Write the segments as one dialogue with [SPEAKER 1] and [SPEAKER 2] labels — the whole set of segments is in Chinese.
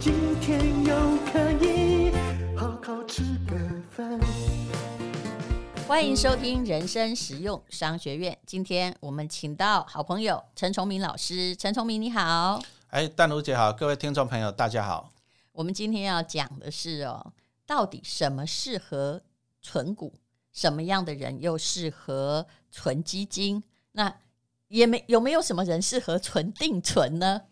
[SPEAKER 1] 今天又可以好好吃个饭。
[SPEAKER 2] 欢迎收听人生实用商学院。今天我们请到好朋友陈崇明老师。陈崇明，你好。
[SPEAKER 3] 哎，淡如姐好，各位听众朋友，大家好。
[SPEAKER 2] 我们今天要讲的是哦，到底什么适合存股，什么样的人又适合存基金？那也没有没有什么人适合存定存呢？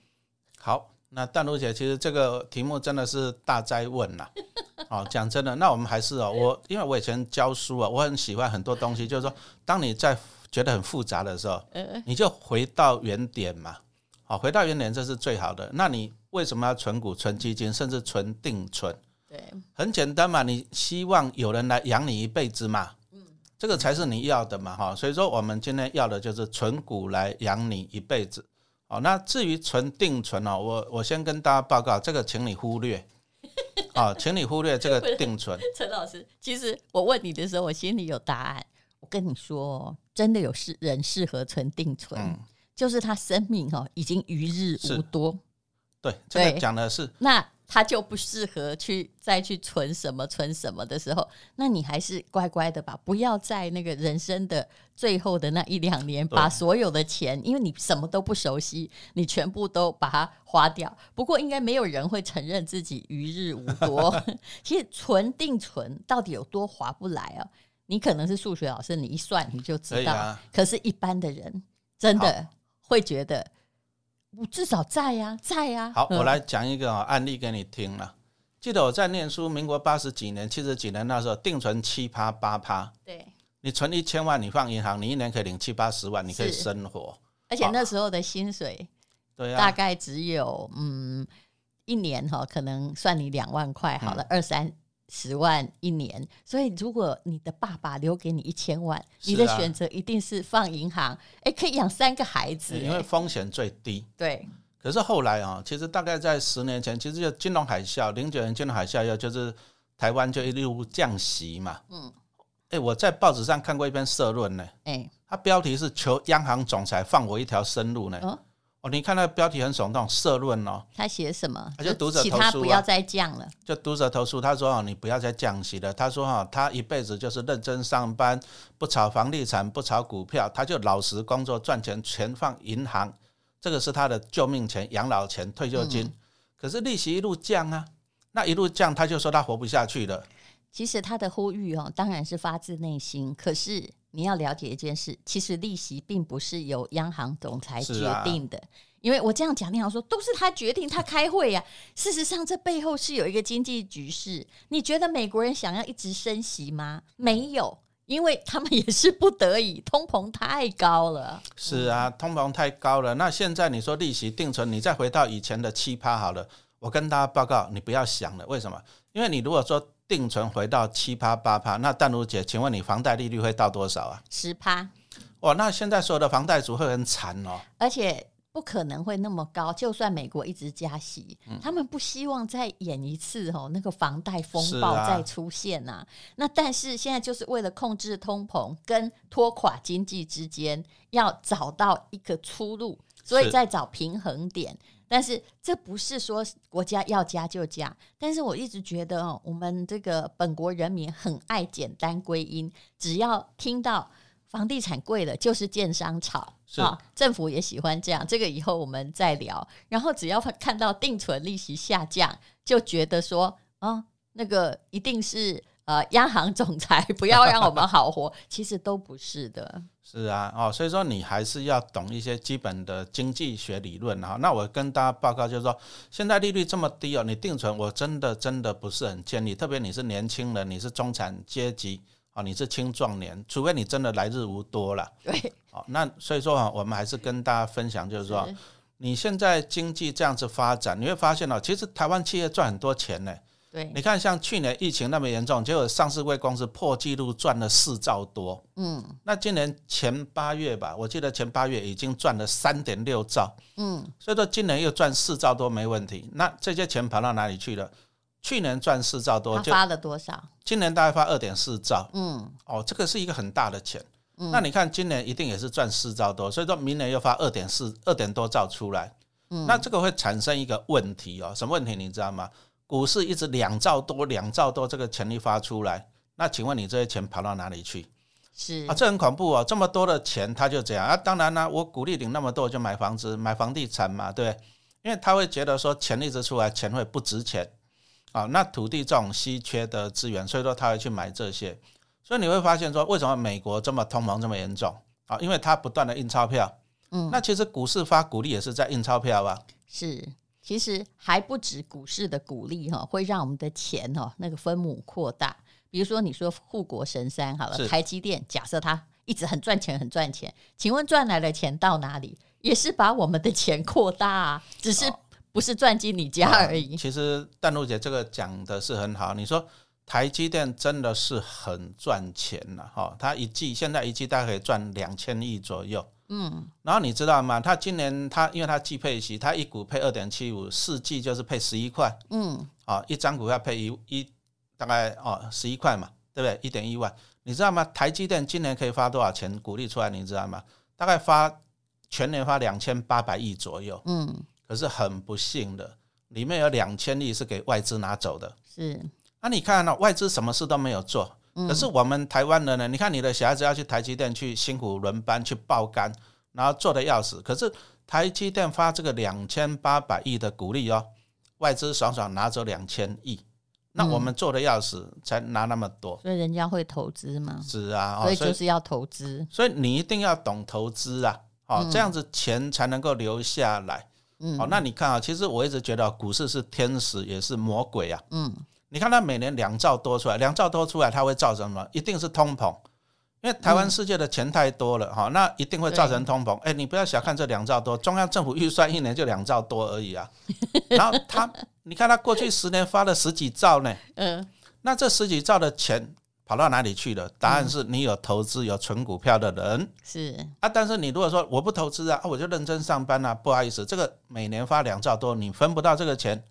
[SPEAKER 3] 好。那淡如姐，其实这个题目真的是大哉问呐！哦，讲真的，那我们还是哦，我因为我以前教书啊，我很喜欢很多东西，就是说，当你在觉得很复杂的时候，你就回到原点嘛，好，回到原点这是最好的。那你为什么要存股、存基金，甚至存定存？对，很简单嘛，你希望有人来养你一辈子嘛，嗯，这个才是你要的嘛，哈。所以说，我们今天要的就是存股来养你一辈子。哦，那至于存定存哦，我我先跟大家报告，这个请你忽略，啊，请你忽略这个定存。
[SPEAKER 2] 陈老师，其实我问你的时候，我心里有答案。我跟你说，真的有适人适合存定存，嗯、就是他生命哦已经余日无多。
[SPEAKER 3] 对，这个讲的是
[SPEAKER 2] 那。他就不适合去再去存什么存什么的时候，那你还是乖乖的吧，不要在那个人生的最后的那一两年，把所有的钱，因为你什么都不熟悉，你全部都把它花掉。不过应该没有人会承认自己余日无多。其实存定存到底有多划不来啊？你可能是数学老师，你一算你就知道。啊、可是，一般的人真的会觉得。我至少在呀、啊，在呀、啊。
[SPEAKER 3] 好，我来讲一个案例给你听了。记得我在念书，民国八十几年、七十几年那时候，定存七趴八趴。对，你存一千万，你放银行，你一年可以领七八十万，你可以生活。
[SPEAKER 2] 而且那时候的薪水，对啊大概只有嗯，一年哈，可能算你两万块好了，二三。十万一年，所以如果你的爸爸留给你一千万，啊、你的选择一定是放银行，哎，可以养三个孩子，
[SPEAKER 3] 因为风险最低。
[SPEAKER 2] 对。
[SPEAKER 3] 可是后来啊，其实大概在十年前，其实就金融海啸，零九年金融海啸，要就是台湾就一路降息嘛。嗯。哎，我在报纸上看过一篇社论呢，哎，它标题是“求央行总裁放我一条生路”呢。哦。哦，你看那个标题很耸动，社论哦。
[SPEAKER 2] 他写什么？
[SPEAKER 3] 他就读者投诉、啊、
[SPEAKER 2] 其他不要再降了。
[SPEAKER 3] 就读者投诉，他说：“哦，你不要再降息了。”他说：“哈，他一辈子就是认真上班，不炒房地产，不炒股票，他就老实工作赚钱，全放银行，这个是他的救命钱、养老钱、退休金。嗯、可是利息一路降啊，那一路降，他就说他活不下去了。”
[SPEAKER 2] 其实他的呼吁哦，当然是发自内心。可是你要了解一件事，其实利息并不是由央行总裁决定的。啊、因为我这样讲，你好说都是他决定，他开会呀、啊。事实上，这背后是有一个经济局势。你觉得美国人想要一直升息吗？没有，因为他们也是不得已，通膨太高了。
[SPEAKER 3] 是啊，通膨太高了。那现在你说利息定存，你再回到以前的七趴好了。我跟大家报告，你不要想了。为什么？因为你如果说定存回到七趴八趴，那淡如姐，请问你房贷利率会到多少啊？
[SPEAKER 2] 十趴。
[SPEAKER 3] 哇，那现在所有的房贷族会很惨哦。
[SPEAKER 2] 而且不可能会那么高，就算美国一直加息，嗯、他们不希望再演一次哦，那个房贷风暴再出现呐、啊。啊、那但是现在就是为了控制通膨跟拖垮经济之间，要找到一个出路，所以在找平衡点。但是这不是说国家要加就加，但是我一直觉得哦，我们这个本国人民很爱简单归因，只要听到房地产贵了，就是建商炒是啊，政府也喜欢这样。这个以后我们再聊。然后只要看到定存利息下降，就觉得说啊，那个一定是。呃，央行总裁不要让我们好活，其实都不是的。
[SPEAKER 3] 是啊，哦，所以说你还是要懂一些基本的经济学理论哈。那我跟大家报告就是说，现在利率这么低哦，你定存我真的真的不是很建议，特别你是年轻人，你是中产阶级啊，你是青壮年，除非你真的来日无多了。
[SPEAKER 2] 对，
[SPEAKER 3] 哦，那所以说啊，我们还是跟大家分享，就是说，你现在经济这样子发展，你会发现哦，其实台湾企业赚很多钱呢。
[SPEAKER 2] 对，
[SPEAKER 3] 你看像去年疫情那么严重，结果上市贵公司破纪录赚了四兆多。嗯，那今年前八月吧，我记得前八月已经赚了三点六兆。嗯，所以说今年又赚四兆多没问题。那这些钱跑到哪里去了？去年赚四兆多，
[SPEAKER 2] 就发了多少？
[SPEAKER 3] 今年大概发二点四兆。嗯，哦，这个是一个很大的钱。嗯，那你看今年一定也是赚四兆多，所以说明年又发二点四二点多兆出来。嗯，那这个会产生一个问题哦，什么问题你知道吗？股市一直两兆多，两兆多，这个钱一发出来，那请问你这些钱跑到哪里去？
[SPEAKER 2] 是
[SPEAKER 3] 啊，这很恐怖哦，这么多的钱，他就这样啊。当然呢，我鼓励领那么多，就买房子、买房地产嘛，对不对？因为他会觉得说钱一直出来，钱会不值钱啊。那土地这种稀缺的资源，所以说他会去买这些。所以你会发现说，为什么美国这么通膨这么严重啊？因为它不断的印钞票。嗯，那其实股市发股利也是在印钞票啊。
[SPEAKER 2] 是。其实还不止股市的股利哈，会让我们的钱哈那个分母扩大。比如说你说护国神山好了，台积电，假设它一直很赚钱很赚钱，请问赚来的钱到哪里？也是把我们的钱扩大啊，只是不是赚进你家而已。
[SPEAKER 3] 哦、其实淡路姐这个讲的是很好，你说台积电真的是很赚钱了哈，它一季现在一季大概可以赚两千亿左右。嗯，然后你知道吗？他今年他因为他季配息，他一股配二点七五，四季就是配十一块。嗯，啊，一张股票配一一大概哦十一块嘛，对不对？一点一万，你知道吗？台积电今年可以发多少钱股利出来？你知道吗？大概发全年发两千八百亿左右。嗯，可是很不幸的，里面有两千亿是给外资拿走的。
[SPEAKER 2] 是，
[SPEAKER 3] 那你看呢？外资什么事都没有做。可是我们台湾人呢？你看你的小孩子要去台积电去辛苦轮班去爆肝，然后做的要死。可是台积电发这个两千八百亿的股利哦，外资爽爽拿走两千亿，那我们做的要死才拿那么多。
[SPEAKER 2] 所以人家会投资吗？
[SPEAKER 3] 是啊，
[SPEAKER 2] 所以就是要投资。
[SPEAKER 3] 所以你一定要懂投资啊，哦，这样子钱才能够留下来。嗯，好，那你看啊，其实我一直觉得股市是天使也是魔鬼啊。嗯。你看它每年两兆多出来，两兆多出来，它会造成什么？一定是通膨，因为台湾世界的钱太多了哈，嗯、那一定会造成通膨。哎、欸，你不要小看这两兆多，中央政府预算一年就两兆多而已啊。然后他，你看他过去十年发了十几兆呢，嗯，那这十几兆的钱跑到哪里去了？答案是你有投资、有存股票的人
[SPEAKER 2] 是
[SPEAKER 3] 啊，但是你如果说我不投资啊，我就认真上班啊，不好意思，这个每年发两兆多，你分不到这个钱。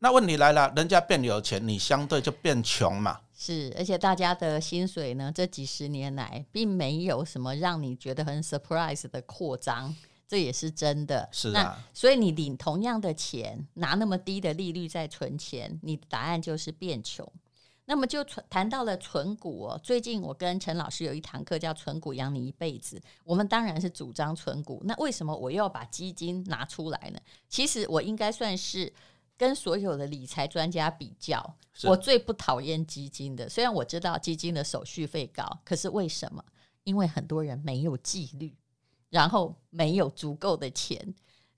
[SPEAKER 3] 那问题来了，人家变有钱，你相对就变穷嘛。
[SPEAKER 2] 是，而且大家的薪水呢，这几十年来并没有什么让你觉得很 surprise 的扩张，这也是真的。
[SPEAKER 3] 是啊，
[SPEAKER 2] 所以你领同样的钱，拿那么低的利率在存钱，你的答案就是变穷。那么就谈到了存股哦，最近我跟陈老师有一堂课叫“存股养你一辈子”，我们当然是主张存股。那为什么我又要把基金拿出来呢？其实我应该算是。跟所有的理财专家比较，我最不讨厌基金的。虽然我知道基金的手续费高，可是为什么？因为很多人没有纪律，然后没有足够的钱。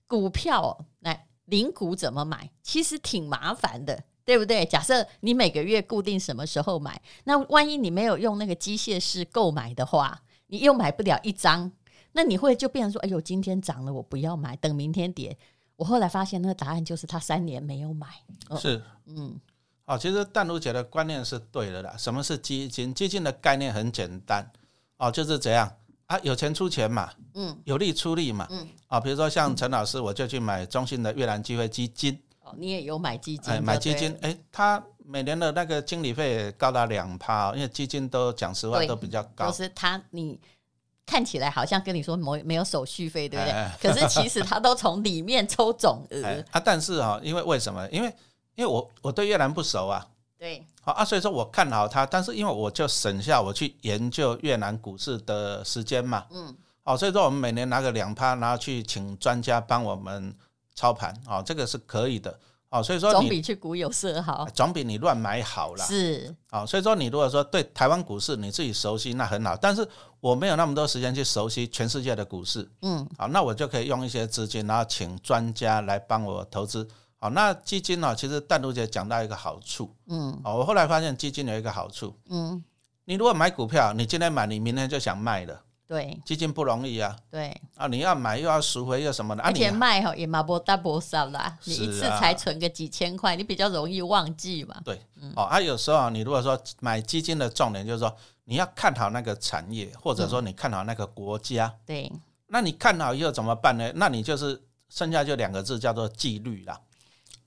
[SPEAKER 2] 股票来领股怎么买？其实挺麻烦的，对不对？假设你每个月固定什么时候买，那万一你没有用那个机械式购买的话，你又买不了一张，那你会就变成说：“哎呦，今天涨了，我不要买，等明天跌。”我后来发现，那个答案就是他三年没有买。哦、
[SPEAKER 3] 是，嗯，哦，其实淡如姐的观念是对的啦。什么是基金？基金的概念很简单，哦，就是这样啊，有钱出钱嘛，嗯，有力出力嘛，嗯，啊、哦，比如说像陈老师，我就去买中信的越南机会基金。
[SPEAKER 2] 哦，你也有买基金？哎，
[SPEAKER 3] 买基金，哎，他每年的那个经理费也高达两趴，因为基金都讲实话都比较高。
[SPEAKER 2] 就是他你。看起来好像跟你说没没有手续费，对不对？哎、可是其实他都从里面抽总额、
[SPEAKER 3] 哎、啊。但是哈、哦，因为为什么？因为因为我我对越南不熟啊。
[SPEAKER 2] 对。
[SPEAKER 3] 好啊，所以说我看好它，但是因为我就省下我去研究越南股市的时间嘛。嗯。好，所以说我们每年拿个两趴，然后去请专家帮我们操盘，好，这个是可以的。哦，所以说
[SPEAKER 2] 总比去股有色好，
[SPEAKER 3] 总比你乱买好啦。
[SPEAKER 2] 是，
[SPEAKER 3] 哦，所以说你如果说对台湾股市你自己熟悉，那很好。但是我没有那么多时间去熟悉全世界的股市，嗯，好，那我就可以用一些资金，然后请专家来帮我投资。好，那基金呢，其实淡如姐讲到一个好处，嗯，哦，我后来发现基金有一个好处，嗯，你如果买股票，你今天买，你明天就想卖了，
[SPEAKER 2] 对，
[SPEAKER 3] 基金不容易啊。
[SPEAKER 2] 对
[SPEAKER 3] 啊，你要买又要赎回又什么的，
[SPEAKER 2] 而且卖哈
[SPEAKER 3] 你
[SPEAKER 2] 也嘛不大不少啦，你一次才存个几千块，
[SPEAKER 3] 啊、
[SPEAKER 2] 你比较容易忘记嘛。
[SPEAKER 3] 对，嗯、哦，啊，有时候你如果说买基金的重点就是说你要看好那个产业，或者说你看好那个国家。
[SPEAKER 2] 嗯、对，
[SPEAKER 3] 那你看好以后怎么办呢？那你就是剩下就两个字叫做纪律啦。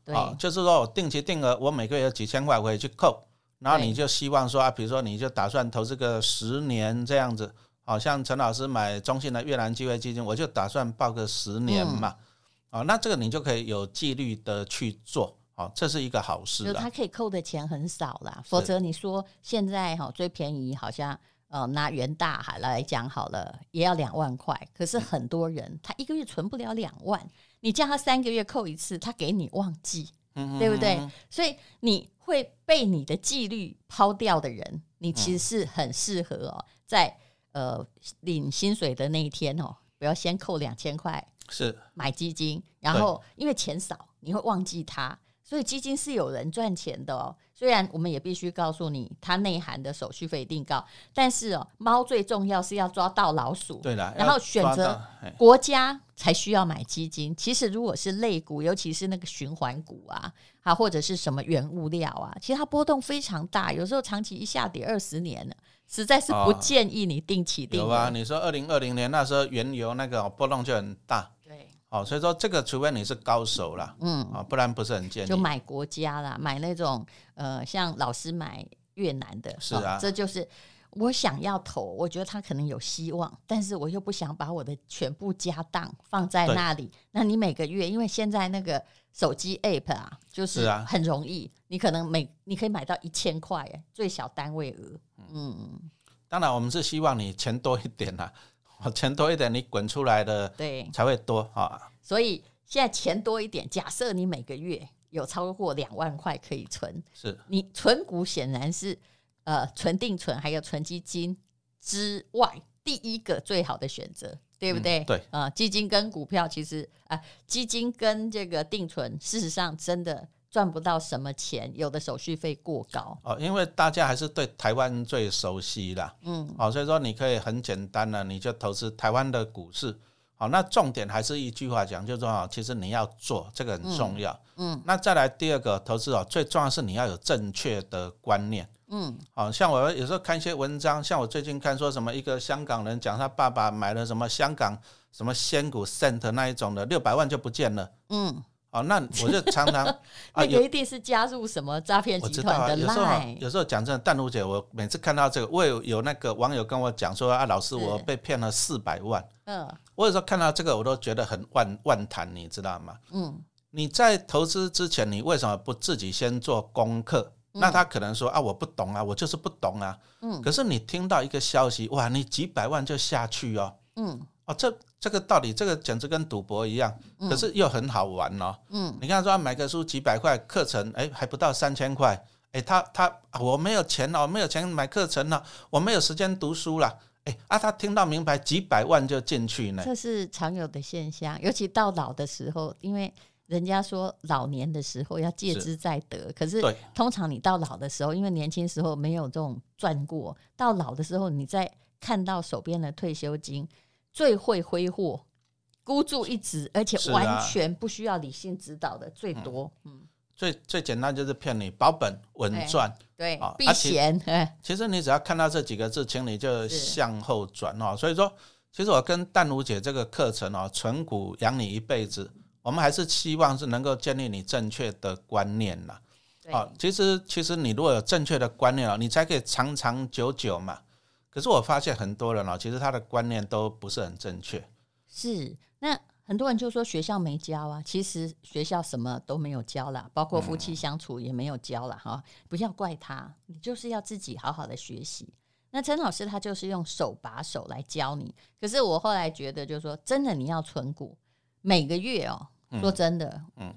[SPEAKER 2] 对、
[SPEAKER 3] 哦，就是说我定期定额，我每个月有几千块我可以去扣。然后你就希望说啊，比如说你就打算投资个十年这样子，好像陈老师买中信的越南机会基金，我就打算报个十年嘛，哦，那这个你就可以有纪律的去做，哦，这是一个好事。
[SPEAKER 2] 就他可以扣的钱很少啦，否则你说现在哈最便宜好像呃拿元大海来讲好了，也要两万块，可是很多人他一个月存不了两万，你叫他三个月扣一次，他给你忘记，对不对？所以你。会被你的纪律抛掉的人，你其实是很适合哦，在呃领薪水的那一天哦，不要先扣两千块，
[SPEAKER 3] 是买
[SPEAKER 2] 基金，然后因为钱少，你会忘记它，所以基金是有人赚钱的哦。虽然我们也必须告诉你，它内涵的手续费一定高，但是哦，猫最重要是要抓到老鼠。
[SPEAKER 3] 对了，
[SPEAKER 2] 然后选择国家才需要买基金。其实如果是类股，尤其是那个循环股啊，啊或者是什么原物料啊，其实它波动非常大，有时候长期一下跌二十年了，实在是不建议你定期定额。
[SPEAKER 3] 有啊，你说二零二零年那时候原油那个波动就很大。对哦，所以说这个除非你是高手啦，嗯，啊，不然不是很建议。
[SPEAKER 2] 就买国家啦，买那种呃，像老师买越南的，
[SPEAKER 3] 是啊，
[SPEAKER 2] 哦，这就是我想要投，我觉得他可能有希望，但是我又不想把我的全部家当放在那里。那你每个月，因为现在那个手机 app 啊，就是很容易，你可能每你可以买到一千块，最小单位额，嗯，
[SPEAKER 3] 当然我们是希望你钱多一点啦。钱多一点，你滚出来的对才会多啊。
[SPEAKER 2] 所以现在钱多一点，假设你每个月有超过两万块可以存，
[SPEAKER 3] 是
[SPEAKER 2] 你存股显然是呃存定存还有存基金之外第一个最好的选择，对不对？
[SPEAKER 3] 嗯、对？
[SPEAKER 2] 啊、呃，基金跟股票其实啊、呃，基金跟这个定存，事实上真的。赚不到什么钱，有的手续费过高。
[SPEAKER 3] 哦，因为大家还是对台湾最熟悉啦，嗯，哦，所以说你可以很简单的，你就投资台湾的股市，好，那重点还是一句话讲，就是说，其实你要做这个很重要，嗯，那再来第二个投资哦，最重要是你要有正确的观念，嗯，好像我有时候看一些文章，像我最近看说什么一个香港人讲他爸爸买了什么香港什么仙股 cent 那一种的，六百万就不见了，嗯。哦，那我就常常
[SPEAKER 2] 那个一定是加入什么诈骗集团的
[SPEAKER 3] 啊、有时候讲真的，淡如姐，我每次看到这个，我有有那个网友跟我讲说啊，老师，我被骗了四百万。嗯，我有时候看到这个，我都觉得很万万谈，你知道吗？嗯，你在投资之前，你为什么不自己先做功课？嗯、那他可能说啊，我不懂啊，我就是不懂啊。嗯，可是你听到一个消息，哇，你几百万就下去哦。嗯，哦，这。这个道理，这个简直跟赌博一样，可是又很好玩哦。嗯，你看说买个书几百块课程，哎，还不到三千块，哎，他他我没有钱了，我没有钱买课程了，我没有时间读书了，哎啊，他听到明白几百万就进去呢。
[SPEAKER 2] 这是常有的现象，尤其到老的时候，因为人家说老年的时候要戒之在得，可是通常你到老的时候，因为年轻时候没有这种赚过，到老的时候你再看到手边的退休金。最会挥霍，孤注一掷，而且完全不需要理性指导的最多。嗯，
[SPEAKER 3] 最最简单就是骗你保本稳赚，
[SPEAKER 2] 对，避险。
[SPEAKER 3] 其实你只要看到这几个字，请你就向后转哦。所以说，其实我跟淡如姐这个课程哦，存股养你一辈子，我们还是希望是能够建立你正确的观念呐。啊，其实其实你如果有正确的观念哦，你才可以长长久久嘛。可是我发现很多人哦，其实他的观念都不是很正确。
[SPEAKER 2] 是，那很多人就说学校没教啊，其实学校什么都没有教啦，包括夫妻相处也没有教啦。哈、嗯，不要怪他，你就是要自己好好的学习。那陈老师他就是用手把手来教你。可是我后来觉得，就是说真的，你要存股，每个月哦，说真的，嗯。嗯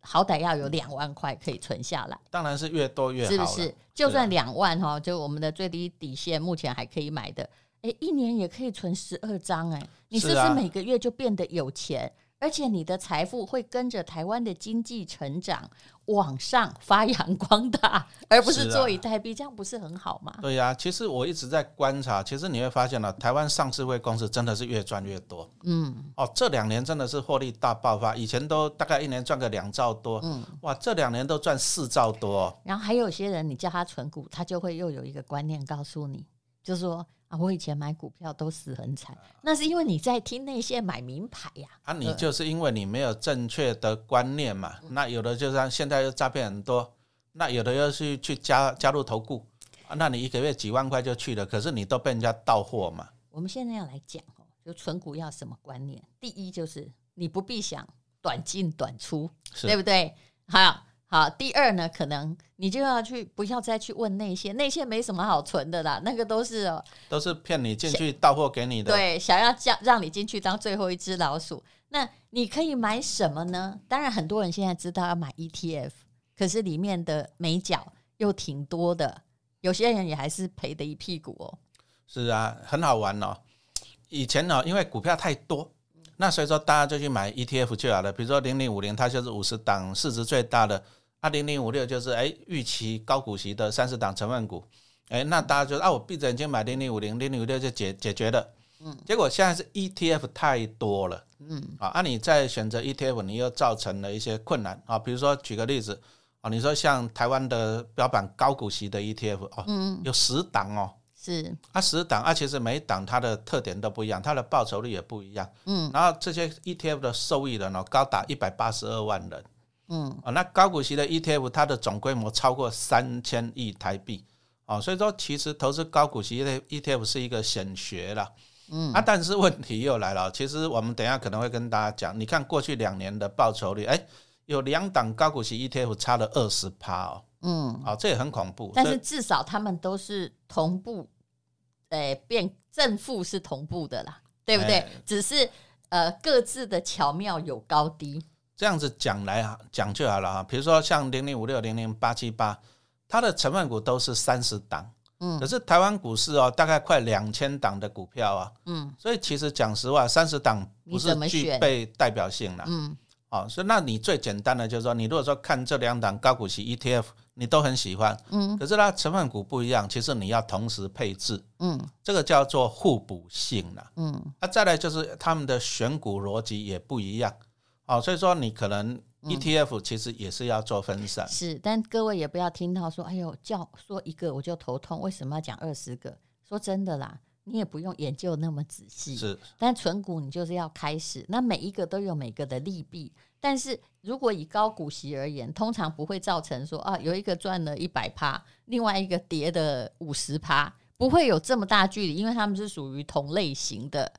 [SPEAKER 2] 好歹要有两万块可以存下来，
[SPEAKER 3] 当然是越多越好，
[SPEAKER 2] 是不是？就算两万哈，就我们的最低底线，目前还可以买的，哎，一年也可以存十二张，哎，你是不是每个月就变得有钱？而且你的财富会跟着台湾的经济成长往上发扬光大，而不是坐以待毙，啊、这样不是很好吗？
[SPEAKER 3] 对呀、啊，其实我一直在观察，其实你会发现呢，台湾上市会公司真的是越赚越多。嗯，哦，这两年真的是获利大爆发，以前都大概一年赚个两兆多，嗯，哇，这两年都赚四兆多、哦。
[SPEAKER 2] 然后还有些人，你叫他存股，他就会又有一个观念告诉你，就是说。啊，我以前买股票都死很惨，那是因为你在听那些买名牌呀。
[SPEAKER 3] 啊，你就是因为你没有正确的观念嘛。那有的就像现在又诈骗很多，那有的又是去加加入投顾，啊，那你一个月几万块就去了，可是你都被人家盗货嘛。
[SPEAKER 2] 我们现在要来讲哦，就存股要什么观念？第一就是你不必想短进短出，对不对？好。好，第二呢，可能你就要去，不要再去问那些，那些没什么好存的啦，那个都是哦，
[SPEAKER 3] 都是骗你进去到货给你的，
[SPEAKER 2] 对，想要叫让你进去当最后一只老鼠。那你可以买什么呢？当然，很多人现在知道要买 ETF，可是里面的美角又挺多的，有些人也还是赔的一屁股哦。
[SPEAKER 3] 是啊，很好玩哦。以前呢，因为股票太多。那所以说，大家就去买 ETF 就好了。比如说零零五零，它就是五十档市值最大的；啊，零零五六就是哎预期高股息的三十档成分股。哎，那大家就啊，我闭着眼睛买零零五零，零零五六就解解决了。嗯。结果现在是 ETF 太多了。嗯。啊，那你再选择 ETF，你又造成了一些困难啊。比如说举个例子啊，你说像台湾的标榜高股息的 ETF 哦，嗯，有十档哦。是啊，十档啊，其实每一档它的特点都不一样，它的报酬率也不一样。嗯，然后这些 ETF 的受益人哦，高达一百八十二万人。嗯，啊，那高股息的 ETF，它的总规模超过三千亿台币。哦，所以说其实投资高股息的 ETF 是一个显学了。嗯，啊，但是问题又来了，其实我们等一下可能会跟大家讲，你看过去两年的报酬率，哎，有两档高股息 ETF 差了二十趴哦。嗯，好，这也很恐怖。
[SPEAKER 2] 但是至少他们都是同步。呃，变正负是同步的啦，对不对？欸、只是呃各自的巧妙有高低。
[SPEAKER 3] 这样子讲来啊，讲就好了啊。比如说像零零五六、零零八七八，它的成分股都是三十档，嗯，可是台湾股市哦，大概快两千档的股票啊，嗯，所以其实讲实话，三十档不是具备代表性了，嗯。哦，所以那你最简单的就是说，你如果说看这两档高股息 ETF，你都很喜欢，嗯，可是它成分股不一样，其实你要同时配置，嗯，这个叫做互补性了，嗯，那再来就是他们的选股逻辑也不一样，哦，所以说你可能 ETF 其实也是要做分散，嗯，
[SPEAKER 2] 是，但各位也不要听到说，哎呦，叫说一个我就头痛，为什么要讲二十个？说真的啦。你也不用研究那么仔细，是。但存股你就是要开始，那每一个都有每个的利弊。但是如果以高股息而言，通常不会造成说啊，有一个赚了一百趴，另外一个跌的五十趴，不会有这么大距离，因为他们是属于同类型的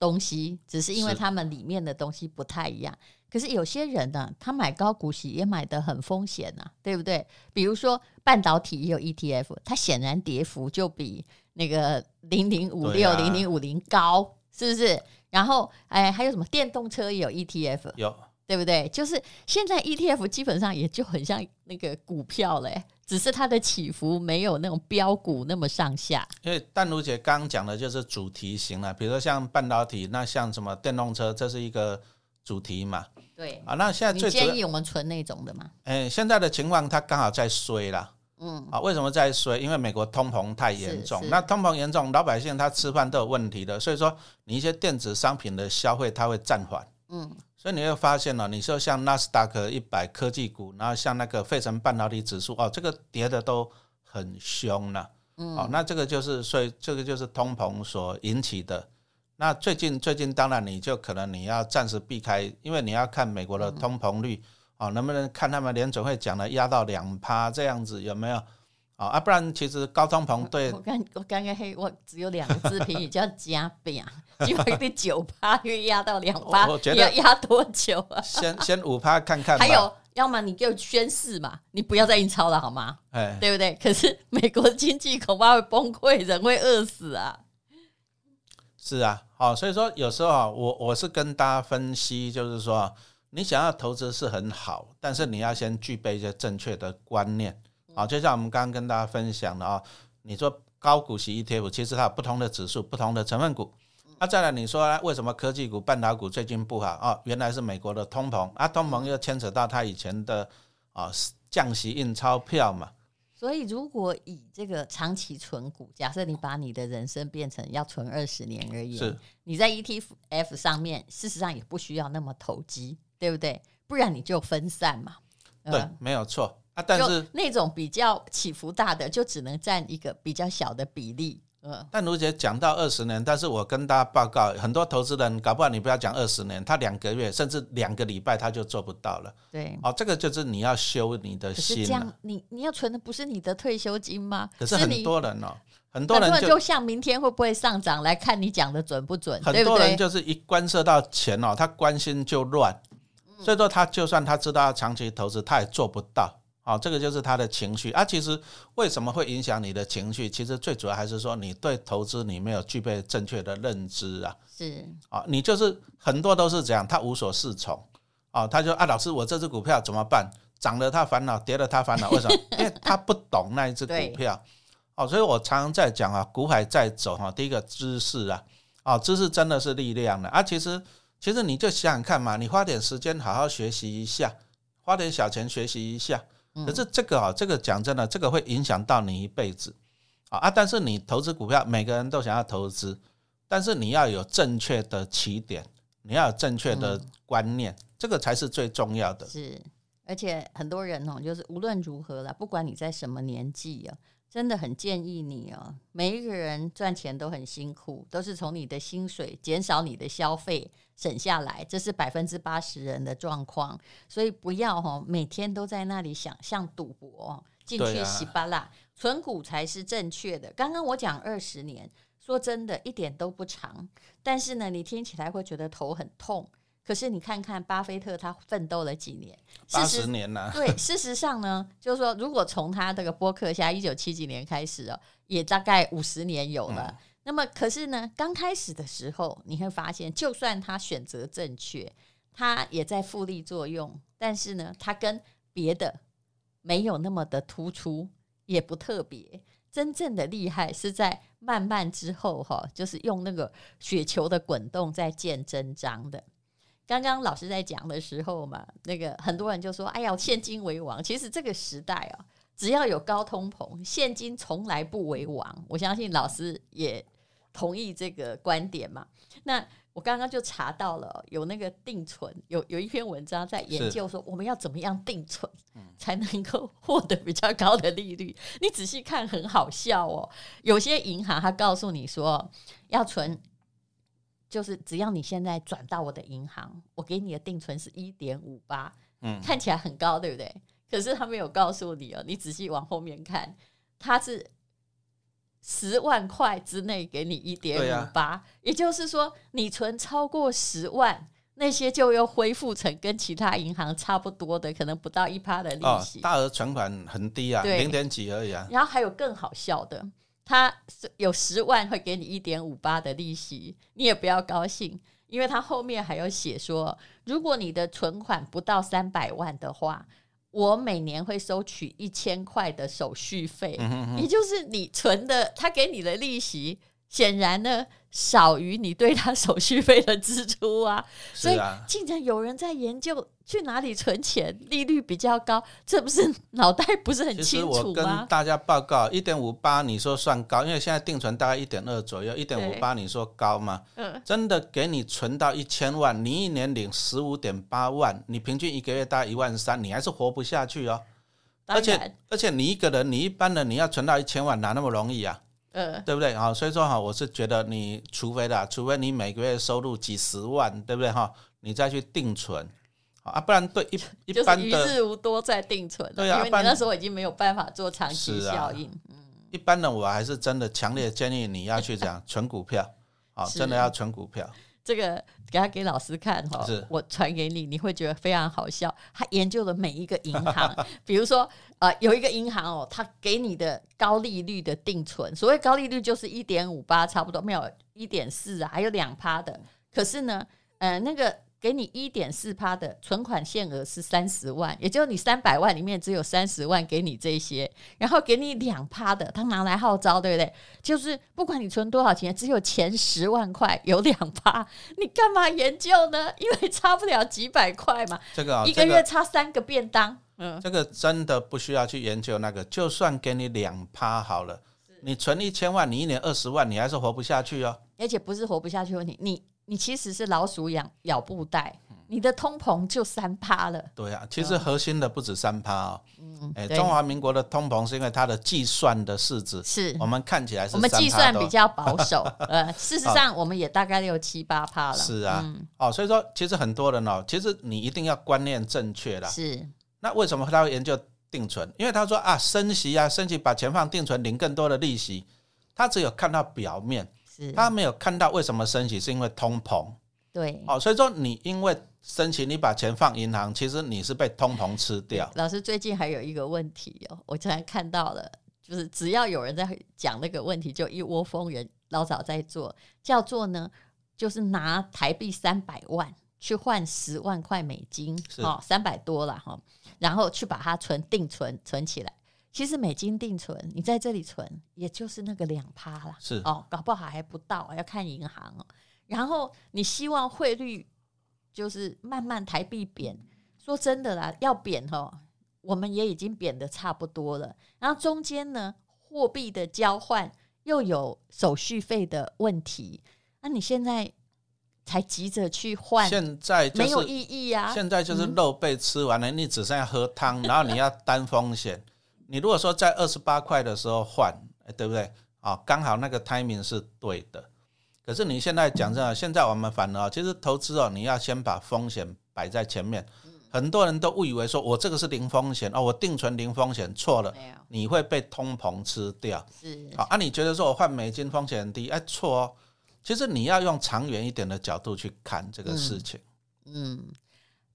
[SPEAKER 2] 东西，只是因为他们里面的东西不太一样。是。可是有些人呢、啊，他买高股息也买得很风险呐、啊，对不对？比如说半导体也有 ETF，它显然跌幅就比。那个零零五六零零五零高是不是？然后哎，还有什么电动车也有 ETF，有对不对？就是现在 ETF 基本上也就很像那个股票嘞，只是它的起伏没有那种标股那么上下。
[SPEAKER 3] 因为淡如姐刚刚讲的就是主题型了，比如说像半导体，那像什么电动车，这是一个主题嘛。对啊，那现在最
[SPEAKER 2] 建议我们存那种的嘛？
[SPEAKER 3] 哎，现在的情况它刚好在衰啦。嗯啊，为什么在衰？因为美国通膨太严重，那通膨严重，老百姓他吃饭都有问题的，所以说你一些电子商品的消费它会暂缓。嗯，所以你会发现呢，你说像纳斯达克一百科技股，然后像那个费城半导体指数哦，这个跌的都很凶了。嗯，哦，那这个就是所以这个就是通膨所引起的。那最近最近当然你就可能你要暂时避开，因为你要看美国的通膨率。哦，能不能看他们联准会讲的压到两趴这样子有没有？哦、啊，不然其实高通膨对
[SPEAKER 2] 我刚我刚刚黑我只有两个字评语叫加倍啊，结果一九趴又压到两趴，我觉得要压多久啊？
[SPEAKER 3] 先先五趴看看。
[SPEAKER 2] 还有，要么你就宣誓嘛，你不要再印钞了好吗？哎，对不对？可是美国经济恐怕会崩溃，人会饿死啊。
[SPEAKER 3] 是啊，好，所以说有时候啊，我我是跟大家分析，就是说。你想要投资是很好，但是你要先具备一些正确的观念啊，就像我们刚刚跟大家分享的啊，你说高股息 ETF，其实它有不同的指数、不同的成分股啊，再来你说为什么科技股、半导体股最近不好？哦，原来是美国的通膨啊，通膨又牵扯到它以前的啊、哦、降息印钞票嘛。
[SPEAKER 2] 所以，如果以这个长期存股，假设你把你的人生变成要存二十年而已，
[SPEAKER 3] 是
[SPEAKER 2] 你在 ETF 上面，事实上也不需要那么投机，对不对？不然你就分散嘛。
[SPEAKER 3] 对，呃、没有错啊。但是
[SPEAKER 2] 那种比较起伏大的，就只能占一个比较小的比例。嗯，
[SPEAKER 3] 但卢姐讲到二十年，但是我跟大家报告，很多投资人搞不好你不要讲二十年，他两个月甚至两个礼拜他就做不到了。
[SPEAKER 2] 对，
[SPEAKER 3] 哦，这个就是你要修你的心。
[SPEAKER 2] 可是这样，你你要存的不是你的退休金吗？
[SPEAKER 3] 可是很多人哦，很多人就，
[SPEAKER 2] 就像明天会不会上涨来看你讲的准不准？
[SPEAKER 3] 很多人就是一关涉到钱哦，他关心就乱，所以说他就算他知道要长期投资，他也做不到。哦，这个就是他的情绪啊。其实为什么会影响你的情绪？其实最主要还是说你对投资你没有具备正确的认知啊。
[SPEAKER 2] 是
[SPEAKER 3] 啊，你就是很多都是这样，他无所适从啊。他就啊，老师，我这只股票怎么办？涨了他烦恼，跌了他烦恼，为什么？因为他不懂那一只股票。哦，所以我常常在讲啊，股海在走哈。第一个知识啊，啊，知识真的是力量的啊。其实其实你就想想看嘛，你花点时间好好学习一下，花点小钱学习一下。可是这个啊，这个讲真的，这个会影响到你一辈子啊！但是你投资股票，每个人都想要投资，但是你要有正确的起点，你要有正确的观念，这个才是最重要的。
[SPEAKER 2] 是，而且很多人哦，就是无论如何啦，不管你在什么年纪啊。真的很建议你哦，每一个人赚钱都很辛苦，都是从你的薪水减少你的消费省下来，这是百分之八十人的状况。所以不要哈，每天都在那里想像赌博进去洗巴啦，存股才是正确的。刚刚我讲二十年，说真的一点都不长，但是呢，你听起来会觉得头很痛。可是你看看巴菲特，他奋斗了几年？
[SPEAKER 3] 八十年了。
[SPEAKER 2] 对，事实上呢，就是说，如果从他这个播客下一九七几年开始哦，也大概五十年有了。嗯、那么，可是呢，刚开始的时候，你会发现，就算他选择正确，他也在复利作用，但是呢，他跟别的没有那么的突出，也不特别。真正的厉害是在慢慢之后哈，就是用那个雪球的滚动在见真章的。刚刚老师在讲的时候嘛，那个很多人就说：“哎呀，现金为王。”其实这个时代啊，只要有高通膨，现金从来不为王。我相信老师也同意这个观点嘛。那我刚刚就查到了，有那个定存，有有一篇文章在研究说，我们要怎么样定存才能够获得比较高的利率。你仔细看，很好笑哦。有些银行它告诉你说要存。就是只要你现在转到我的银行，我给你的定存是一点五八，嗯，看起来很高，对不对？可是他没有告诉你哦，你仔细往后面看，他是十万块之内给你一点五八，也就是说，你存超过十万，那些就又恢复成跟其他银行差不多的，可能不到一趴的利息。
[SPEAKER 3] 哦，大额存款很低啊，零点几而已啊。
[SPEAKER 2] 然后还有更好笑的。他有十万会给你一点五八的利息，你也不要高兴，因为他后面还有写说，如果你的存款不到三百万的话，我每年会收取一千块的手续费，嗯哼哼，也就是你存的，他给你的利息。显然呢，少于你对他手续费的支出啊，所以竟然有人在研究去哪里存钱，利率比较高，这不是脑袋不是很清楚吗？
[SPEAKER 3] 其实我跟大家报告，一点五八你说算高，因为现在定存大概一点二左右，一点五八你说高吗？嗯，真的给你存到一千万，你一年领十五点八万，你平均一个月大概一万三，你还是活不下去哦。而且而且你一个人，你一般人你要存到一千万，哪那么容易啊？嗯，对不对？好，所以说哈，我是觉得你除非的，除非你每个月收入几十万，对不对哈？你再去定存啊，不然对一一般的
[SPEAKER 2] 就是于事无多再定存，对啊，因为你那时候已经没有办法做长期效应。嗯，
[SPEAKER 3] 一般的我还是真的强烈建议你要去讲存股票，啊，真的要存股票。
[SPEAKER 2] 这个给他给老师看哈，我传给你，你会觉得非常好笑。他研究了每一个银行，比如说呃，有一个银行哦，他给你的高利率的定存，所谓高利率就是一点五八，差不多没有一点四啊，还有两趴的。可是呢，呃，那个给你一点四趴的存款限额是三十万，也就是你三百万里面只有三十万给你这些，然后给你两趴的，他拿来号召，对不对？就是不管你存多少钱，只有前十万块有两趴，你干嘛研究呢？因为差不了几百块嘛，
[SPEAKER 3] 这个、哦、
[SPEAKER 2] 一个月差三个便当，嗯，
[SPEAKER 3] 这个真的不需要去研究那个，就算给你两趴好了，你存一千万，你一年二十万，你还是活不下去哦，
[SPEAKER 2] 而且不是活不下去问题，你。你其实是老鼠养咬布袋，你的通膨就三趴了。
[SPEAKER 3] 对啊，其实核心的不止三趴哦。嗯，哎，中华民国的通膨是因为它的计算的式子
[SPEAKER 2] 是
[SPEAKER 3] 我们看起来是
[SPEAKER 2] 我们计算比较保守，呃，事实上我们也大概六七八趴了。
[SPEAKER 3] 是啊，哦，所以说其实很多人哦，其实你一定要观念正确啦。
[SPEAKER 2] 是。
[SPEAKER 3] 那为什么他会研究定存？因为他说啊，升息啊，升息把钱放定存领更多的利息，他只有看到表面。他没有看到为什么升息，是因为通膨。
[SPEAKER 2] 对，
[SPEAKER 3] 哦，所以说你因为升息，你把钱放银行，其实你是被通膨吃掉。
[SPEAKER 2] 老师最近还有一个问题哦，我才看到了，就是只要有人在讲那个问题，就一窝蜂人老早在做，叫做呢，就是拿台币三百万去换十万块美金，哦，三百多了哈，然后去把它存定存存起来。其实美金定存，你在这里存，也就是那个两趴啦。
[SPEAKER 3] 是
[SPEAKER 2] 哦，搞不好还不到，要看银行哦。然后你希望汇率就是慢慢台币贬，说真的啦，要贬哦，我们也已经贬的差不多了。然后中间呢，货币的交换又有手续费的问题，那你现在才急着去换，
[SPEAKER 3] 现在
[SPEAKER 2] 没有意义啊。
[SPEAKER 3] 现在就是肉被吃完了，嗯、你只剩下喝汤，然后你要担风险。你如果说在二十八块的时候换，对不对？啊，刚好那个 timing 是对的。可是你现在讲真的，现在我们反而其实投资哦，你要先把风险摆在前面。很多人都误以为说我这个是零风险哦，我定存零风险，错了，你会被通膨吃掉。是啊，你觉得说我换美金风险很低？哎，错哦。其实你要用长远一点的角度去看这个事情。
[SPEAKER 2] 嗯，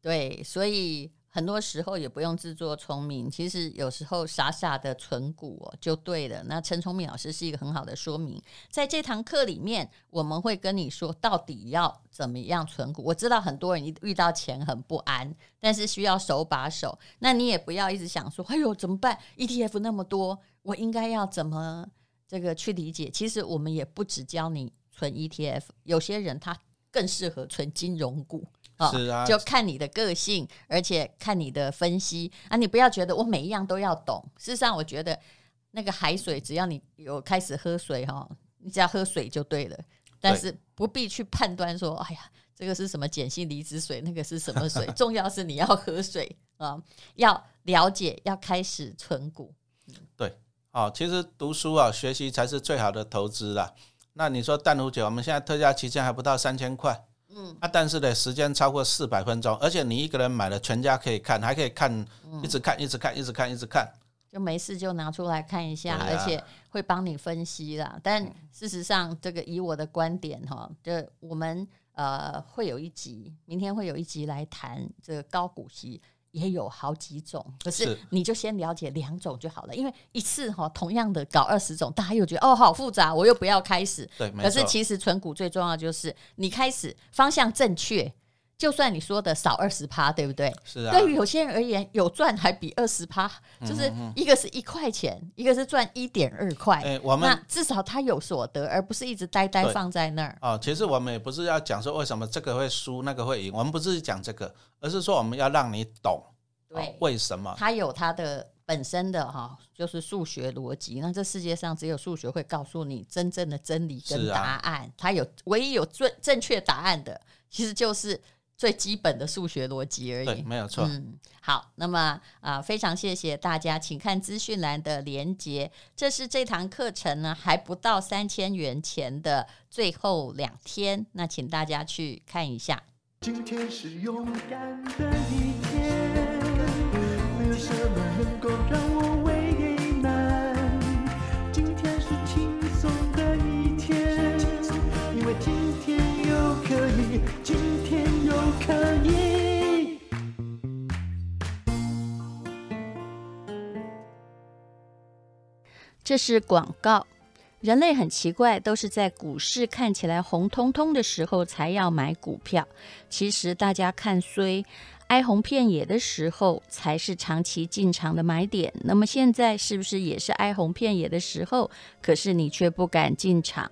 [SPEAKER 2] 对，所以。很多时候也不用自作聪明，其实有时候傻傻的存股就对了。那陈聪明老师是一个很好的说明，在这堂课里面，我们会跟你说到底要怎么样存股。我知道很多人遇到钱很不安，但是需要手把手。那你也不要一直想说，哎呦怎么办？ETF 那么多，我应该要怎么这个去理解？其实我们也不只教你存 ETF，有些人他更适合存金融股。
[SPEAKER 3] 是啊，
[SPEAKER 2] 就看你的个性，而且看你的分析啊，你不要觉得我每一样都要懂。事实上，我觉得那个海水，只要你有开始喝水哈，你只要喝水就对了。但是不必去判断说，哎呀，这个是什么碱性离子水，那个是什么水？重要是你要喝水啊，要了解，要开始存股。
[SPEAKER 3] 对，哦，其实读书啊，学习才是最好的投资啦。那你说淡如姐，我们现在特价期间还不到三千块。嗯，啊，但是呢，时间超过四百分钟，而且你一个人买了，全家可以看，还可以看，一直看，一直看，一直看，一直看，
[SPEAKER 2] 就没事就拿出来看一下，而且会帮你分析啦。但事实上，这个以我的观点哈，就我们呃会有一集，明天会有一集来谈这个高股息。也有好几种，可是你就先了解两种就好了，因为一次哈同样的搞二十种，大家又觉得哦好复杂，我又不要开始。
[SPEAKER 3] 对，
[SPEAKER 2] 可是其实存股最重要就是你开始方向正确，就算你说的少二十趴，对不对？
[SPEAKER 3] 是啊。
[SPEAKER 2] 对于有些人而言，有赚还比二十趴，就是一个是一块钱，一个是赚一点二块。
[SPEAKER 3] 哎，我们
[SPEAKER 2] 那至少他有所得，而不是一直呆呆放在那儿。
[SPEAKER 3] 哦，其实我们也不是要讲说为什么这个会输，那个会赢，我们不是讲这个，而是说我们要让你懂。对，为什么？
[SPEAKER 2] 它有它的本身的哈，就是数学逻辑。那这世界上只有数学会告诉你真正的真理跟答案。它有唯一有正正确答案的，其实就是最基本的数学逻辑而已。
[SPEAKER 3] 对，没有错。
[SPEAKER 2] 嗯，好，那么啊、呃，非常谢谢大家，请看资讯栏的连接。这是这堂课程呢，还不到三千元钱的最后两天，那请大家去看一下。今天是勇敢的一天。没有什么能够让我这是广告。人类很奇怪，都是在股市看起来红彤彤的时候才要买股票。其实大家看衰、哀鸿遍野的时候，才是长期进场的买点。那么现在是不是也是哀鸿遍野的时候？可是你却不敢进场。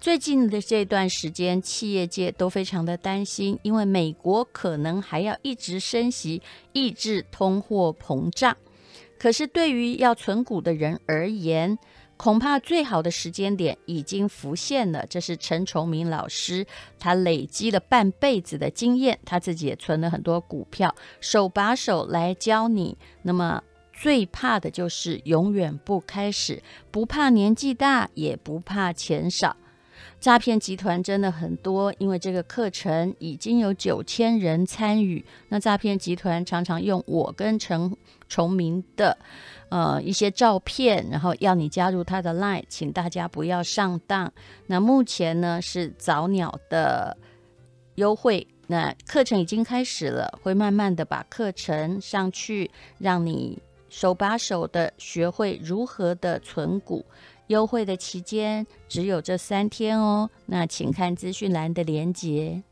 [SPEAKER 2] 最近的这段时间，企业界都非常的担心，因为美国可能还要一直升息，抑制通货膨胀。可是对于要存股的人而言，恐怕最好的时间点已经浮现了。这是陈崇明老师，他累积了半辈子的经验，他自己也存了很多股票，手把手来教你。那么最怕的就是永远不开始，不怕年纪大，也不怕钱少。诈骗集团真的很多，因为这个课程已经有九千人参与。那诈骗集团常常用我跟陈崇明的呃一些照片，然后要你加入他的 Line，请大家不要上当。那目前呢是早鸟的优惠，那课程已经开始了，会慢慢的把课程上去，让你手把手的学会如何的存股。优惠的期间只有这三天哦，那请看资讯栏的连结。